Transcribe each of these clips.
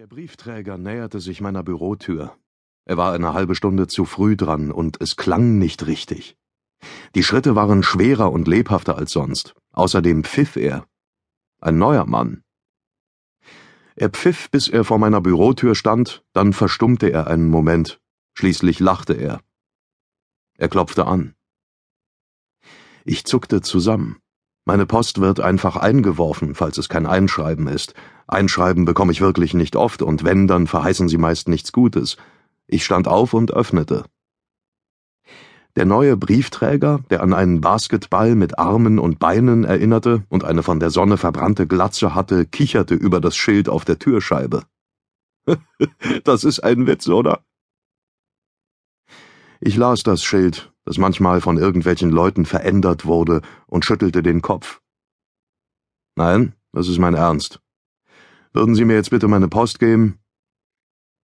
Der Briefträger näherte sich meiner Bürotür. Er war eine halbe Stunde zu früh dran, und es klang nicht richtig. Die Schritte waren schwerer und lebhafter als sonst. Außerdem pfiff er. Ein neuer Mann. Er pfiff, bis er vor meiner Bürotür stand, dann verstummte er einen Moment. Schließlich lachte er. Er klopfte an. Ich zuckte zusammen. Meine Post wird einfach eingeworfen, falls es kein Einschreiben ist. Einschreiben bekomme ich wirklich nicht oft, und wenn, dann verheißen sie meist nichts Gutes. Ich stand auf und öffnete. Der neue Briefträger, der an einen Basketball mit Armen und Beinen erinnerte und eine von der Sonne verbrannte Glatze hatte, kicherte über das Schild auf der Türscheibe. das ist ein Witz, oder? Ich las das Schild, das manchmal von irgendwelchen Leuten verändert wurde, und schüttelte den Kopf. Nein, das ist mein Ernst. Würden Sie mir jetzt bitte meine Post geben?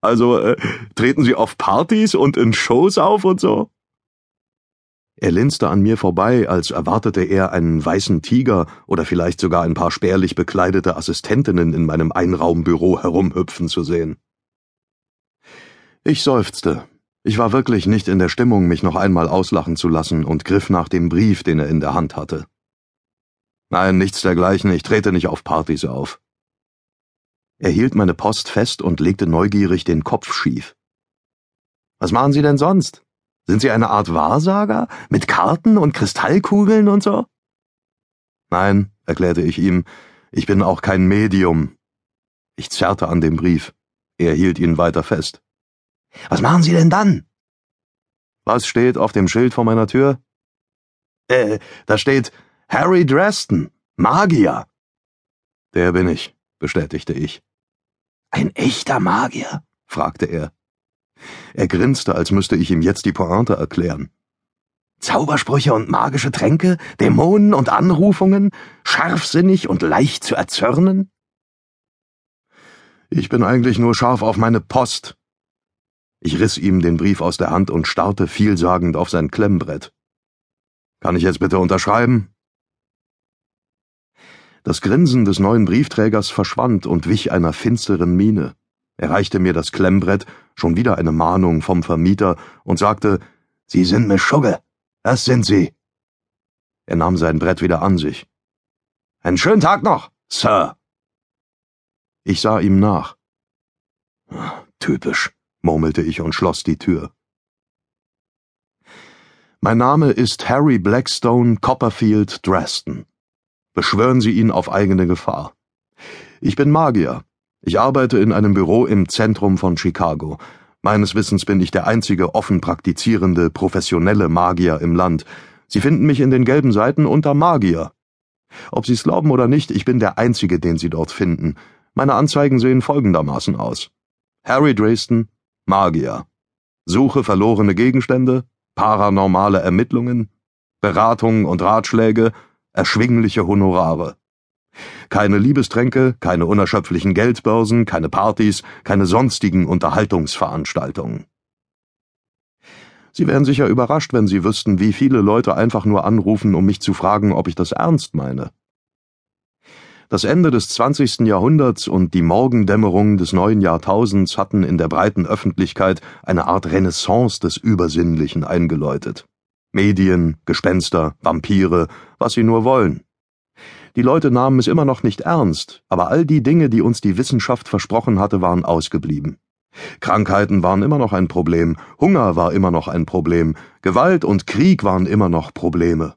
Also, äh, treten Sie auf Partys und in Shows auf und so? Er linste an mir vorbei, als erwartete er einen weißen Tiger oder vielleicht sogar ein paar spärlich bekleidete Assistentinnen in meinem Einraumbüro herumhüpfen zu sehen. Ich seufzte. Ich war wirklich nicht in der Stimmung, mich noch einmal auslachen zu lassen und griff nach dem Brief, den er in der Hand hatte. Nein, nichts dergleichen, ich trete nicht auf Partys auf. Er hielt meine Post fest und legte neugierig den Kopf schief. Was machen Sie denn sonst? Sind Sie eine Art Wahrsager? Mit Karten und Kristallkugeln und so? Nein, erklärte ich ihm, ich bin auch kein Medium. Ich zerrte an dem Brief. Er hielt ihn weiter fest. Was machen Sie denn dann? Was steht auf dem Schild vor meiner Tür? Äh, da steht Harry Dresden, Magier. Der bin ich, bestätigte ich. Ein echter Magier? fragte er. Er grinste, als müsste ich ihm jetzt die Pointe erklären. Zaubersprüche und magische Tränke, Dämonen und Anrufungen, scharfsinnig und leicht zu erzürnen? Ich bin eigentlich nur scharf auf meine Post, ich riss ihm den Brief aus der Hand und starrte vielsagend auf sein Klemmbrett. Kann ich jetzt bitte unterschreiben? Das Grinsen des neuen Briefträgers verschwand und wich einer finsteren Miene. Er reichte mir das Klemmbrett, schon wieder eine Mahnung vom Vermieter, und sagte, Sie sind Miss Schugge. Das sind Sie. Er nahm sein Brett wieder an sich. Einen schönen Tag noch, Sir. Ich sah ihm nach. Typisch murmelte ich und schloss die Tür. Mein Name ist Harry Blackstone Copperfield Dresden. Beschwören Sie ihn auf eigene Gefahr. Ich bin Magier. Ich arbeite in einem Büro im Zentrum von Chicago. Meines Wissens bin ich der einzige offen praktizierende, professionelle Magier im Land. Sie finden mich in den gelben Seiten unter Magier. Ob Sie es glauben oder nicht, ich bin der Einzige, den Sie dort finden. Meine Anzeigen sehen folgendermaßen aus. Harry Dresden, Magier. Suche verlorene Gegenstände, paranormale Ermittlungen, Beratungen und Ratschläge, erschwingliche Honorare. Keine Liebestränke, keine unerschöpflichen Geldbörsen, keine Partys, keine sonstigen Unterhaltungsveranstaltungen. Sie wären sicher überrascht, wenn Sie wüssten, wie viele Leute einfach nur anrufen, um mich zu fragen, ob ich das ernst meine. Das Ende des 20. Jahrhunderts und die Morgendämmerung des neuen Jahrtausends hatten in der breiten Öffentlichkeit eine Art Renaissance des Übersinnlichen eingeläutet. Medien, Gespenster, Vampire, was sie nur wollen. Die Leute nahmen es immer noch nicht ernst, aber all die Dinge, die uns die Wissenschaft versprochen hatte, waren ausgeblieben. Krankheiten waren immer noch ein Problem, Hunger war immer noch ein Problem, Gewalt und Krieg waren immer noch Probleme.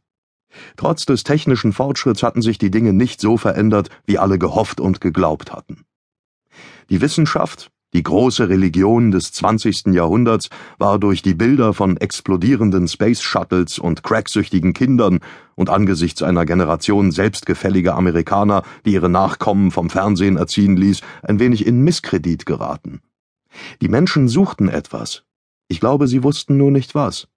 Trotz des technischen Fortschritts hatten sich die Dinge nicht so verändert, wie alle gehofft und geglaubt hatten. Die Wissenschaft, die große Religion des 20. Jahrhunderts, war durch die Bilder von explodierenden Space Shuttles und cracksüchtigen Kindern und angesichts einer Generation selbstgefälliger Amerikaner, die ihre Nachkommen vom Fernsehen erziehen ließ, ein wenig in Misskredit geraten. Die Menschen suchten etwas. Ich glaube, sie wussten nur nicht was.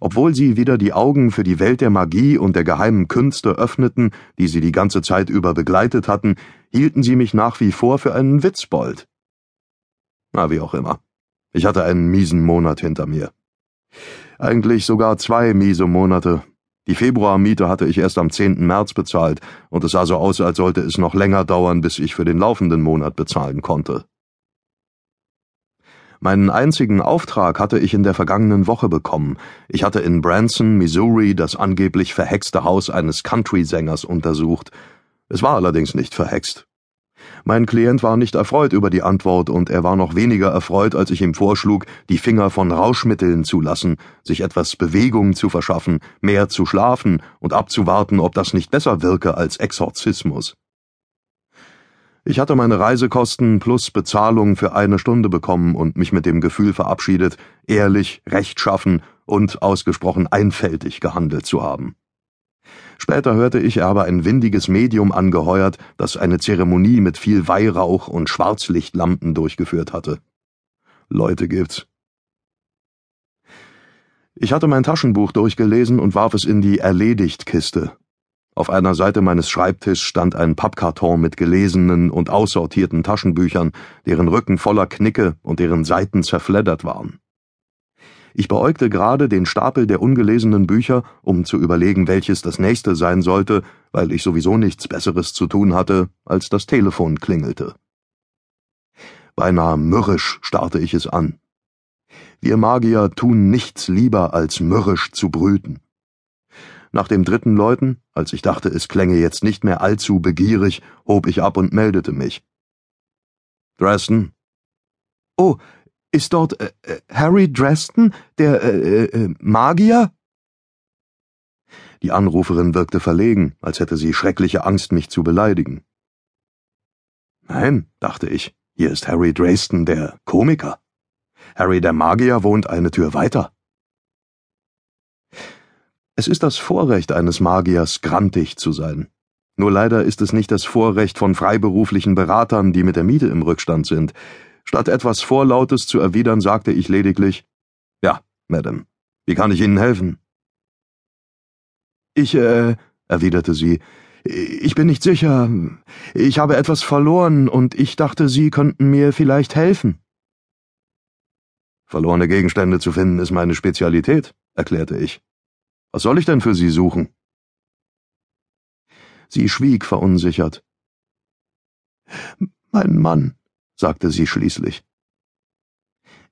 Obwohl sie wieder die Augen für die Welt der Magie und der geheimen Künste öffneten, die sie die ganze Zeit über begleitet hatten, hielten sie mich nach wie vor für einen Witzbold. Na, wie auch immer. Ich hatte einen miesen Monat hinter mir. Eigentlich sogar zwei miese Monate. Die Februarmiete hatte ich erst am 10. März bezahlt, und es sah so aus, als sollte es noch länger dauern, bis ich für den laufenden Monat bezahlen konnte. Meinen einzigen Auftrag hatte ich in der vergangenen Woche bekommen. Ich hatte in Branson, Missouri, das angeblich verhexte Haus eines Country-Sängers untersucht. Es war allerdings nicht verhext. Mein Klient war nicht erfreut über die Antwort und er war noch weniger erfreut, als ich ihm vorschlug, die Finger von Rauschmitteln zu lassen, sich etwas Bewegung zu verschaffen, mehr zu schlafen und abzuwarten, ob das nicht besser wirke als Exorzismus. Ich hatte meine Reisekosten plus Bezahlung für eine Stunde bekommen und mich mit dem Gefühl verabschiedet, ehrlich, rechtschaffen und ausgesprochen einfältig gehandelt zu haben. Später hörte ich, er habe ein windiges Medium angeheuert, das eine Zeremonie mit viel Weihrauch und Schwarzlichtlampen durchgeführt hatte. Leute gibt's. Ich hatte mein Taschenbuch durchgelesen und warf es in die Erledigt-Kiste. Auf einer Seite meines Schreibtischs stand ein Pappkarton mit gelesenen und aussortierten Taschenbüchern, deren Rücken voller Knicke und deren Seiten zerfleddert waren. Ich beäugte gerade den Stapel der ungelesenen Bücher, um zu überlegen, welches das nächste sein sollte, weil ich sowieso nichts Besseres zu tun hatte, als das Telefon klingelte. Beinahe mürrisch starrte ich es an. Wir Magier tun nichts lieber, als mürrisch zu brüten. Nach dem dritten Läuten, als ich dachte, es klänge jetzt nicht mehr allzu begierig, hob ich ab und meldete mich. Dresden? Oh, ist dort äh, äh, Harry Dresden, der äh, äh, äh, Magier? Die Anruferin wirkte verlegen, als hätte sie schreckliche Angst, mich zu beleidigen. Nein, dachte ich, hier ist Harry Dresden, der Komiker. Harry der Magier wohnt eine Tür weiter. Es ist das Vorrecht eines Magiers, grantig zu sein. Nur leider ist es nicht das Vorrecht von freiberuflichen Beratern, die mit der Miete im Rückstand sind. Statt etwas Vorlautes zu erwidern, sagte ich lediglich Ja, Madame, wie kann ich Ihnen helfen? Ich, äh, erwiderte sie, ich bin nicht sicher. Ich habe etwas verloren und ich dachte, Sie könnten mir vielleicht helfen. Verlorene Gegenstände zu finden ist meine Spezialität, erklärte ich. Was soll ich denn für Sie suchen? Sie schwieg verunsichert. Mein Mann, sagte sie schließlich.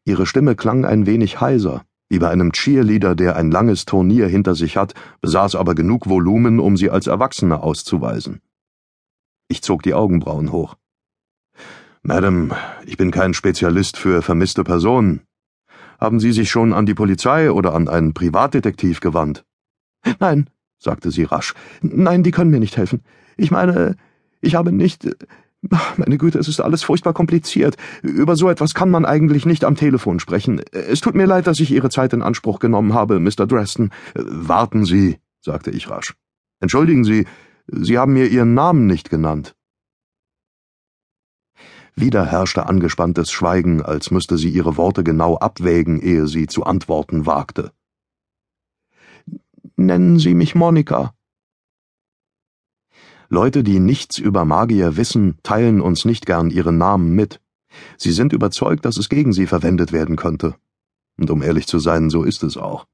Ihre Stimme klang ein wenig heiser, wie bei einem Cheerleader, der ein langes Turnier hinter sich hat, besaß aber genug Volumen, um sie als Erwachsene auszuweisen. Ich zog die Augenbrauen hoch. Madame, ich bin kein Spezialist für vermisste Personen. Haben Sie sich schon an die Polizei oder an einen Privatdetektiv gewandt? Nein, sagte sie rasch. Nein, die können mir nicht helfen. Ich meine, ich habe nicht. Meine Güte, es ist alles furchtbar kompliziert. Über so etwas kann man eigentlich nicht am Telefon sprechen. Es tut mir leid, dass ich Ihre Zeit in Anspruch genommen habe, Mr. Dresden. Warten Sie, sagte ich rasch. Entschuldigen Sie, Sie haben mir Ihren Namen nicht genannt. Wieder herrschte angespanntes Schweigen, als müsste sie ihre Worte genau abwägen, ehe sie zu antworten wagte. Nennen Sie mich Monika, Leute, die nichts über Magier wissen, teilen uns nicht gern ihren Namen mit. Sie sind überzeugt, dass es gegen sie verwendet werden könnte. Und um ehrlich zu sein, so ist es auch.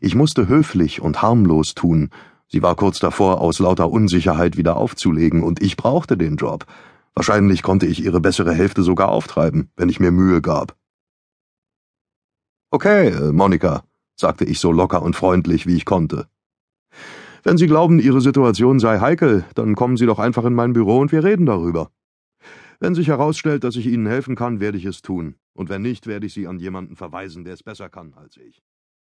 Ich musste höflich und harmlos tun. Sie war kurz davor, aus lauter Unsicherheit wieder aufzulegen, und ich brauchte den Job. Wahrscheinlich konnte ich ihre bessere Hälfte sogar auftreiben, wenn ich mir Mühe gab. Okay, äh, Monika, sagte ich so locker und freundlich, wie ich konnte. Wenn Sie glauben, Ihre Situation sei heikel, dann kommen Sie doch einfach in mein Büro und wir reden darüber. Wenn sich herausstellt, dass ich Ihnen helfen kann, werde ich es tun, und wenn nicht, werde ich Sie an jemanden verweisen, der es besser kann als ich.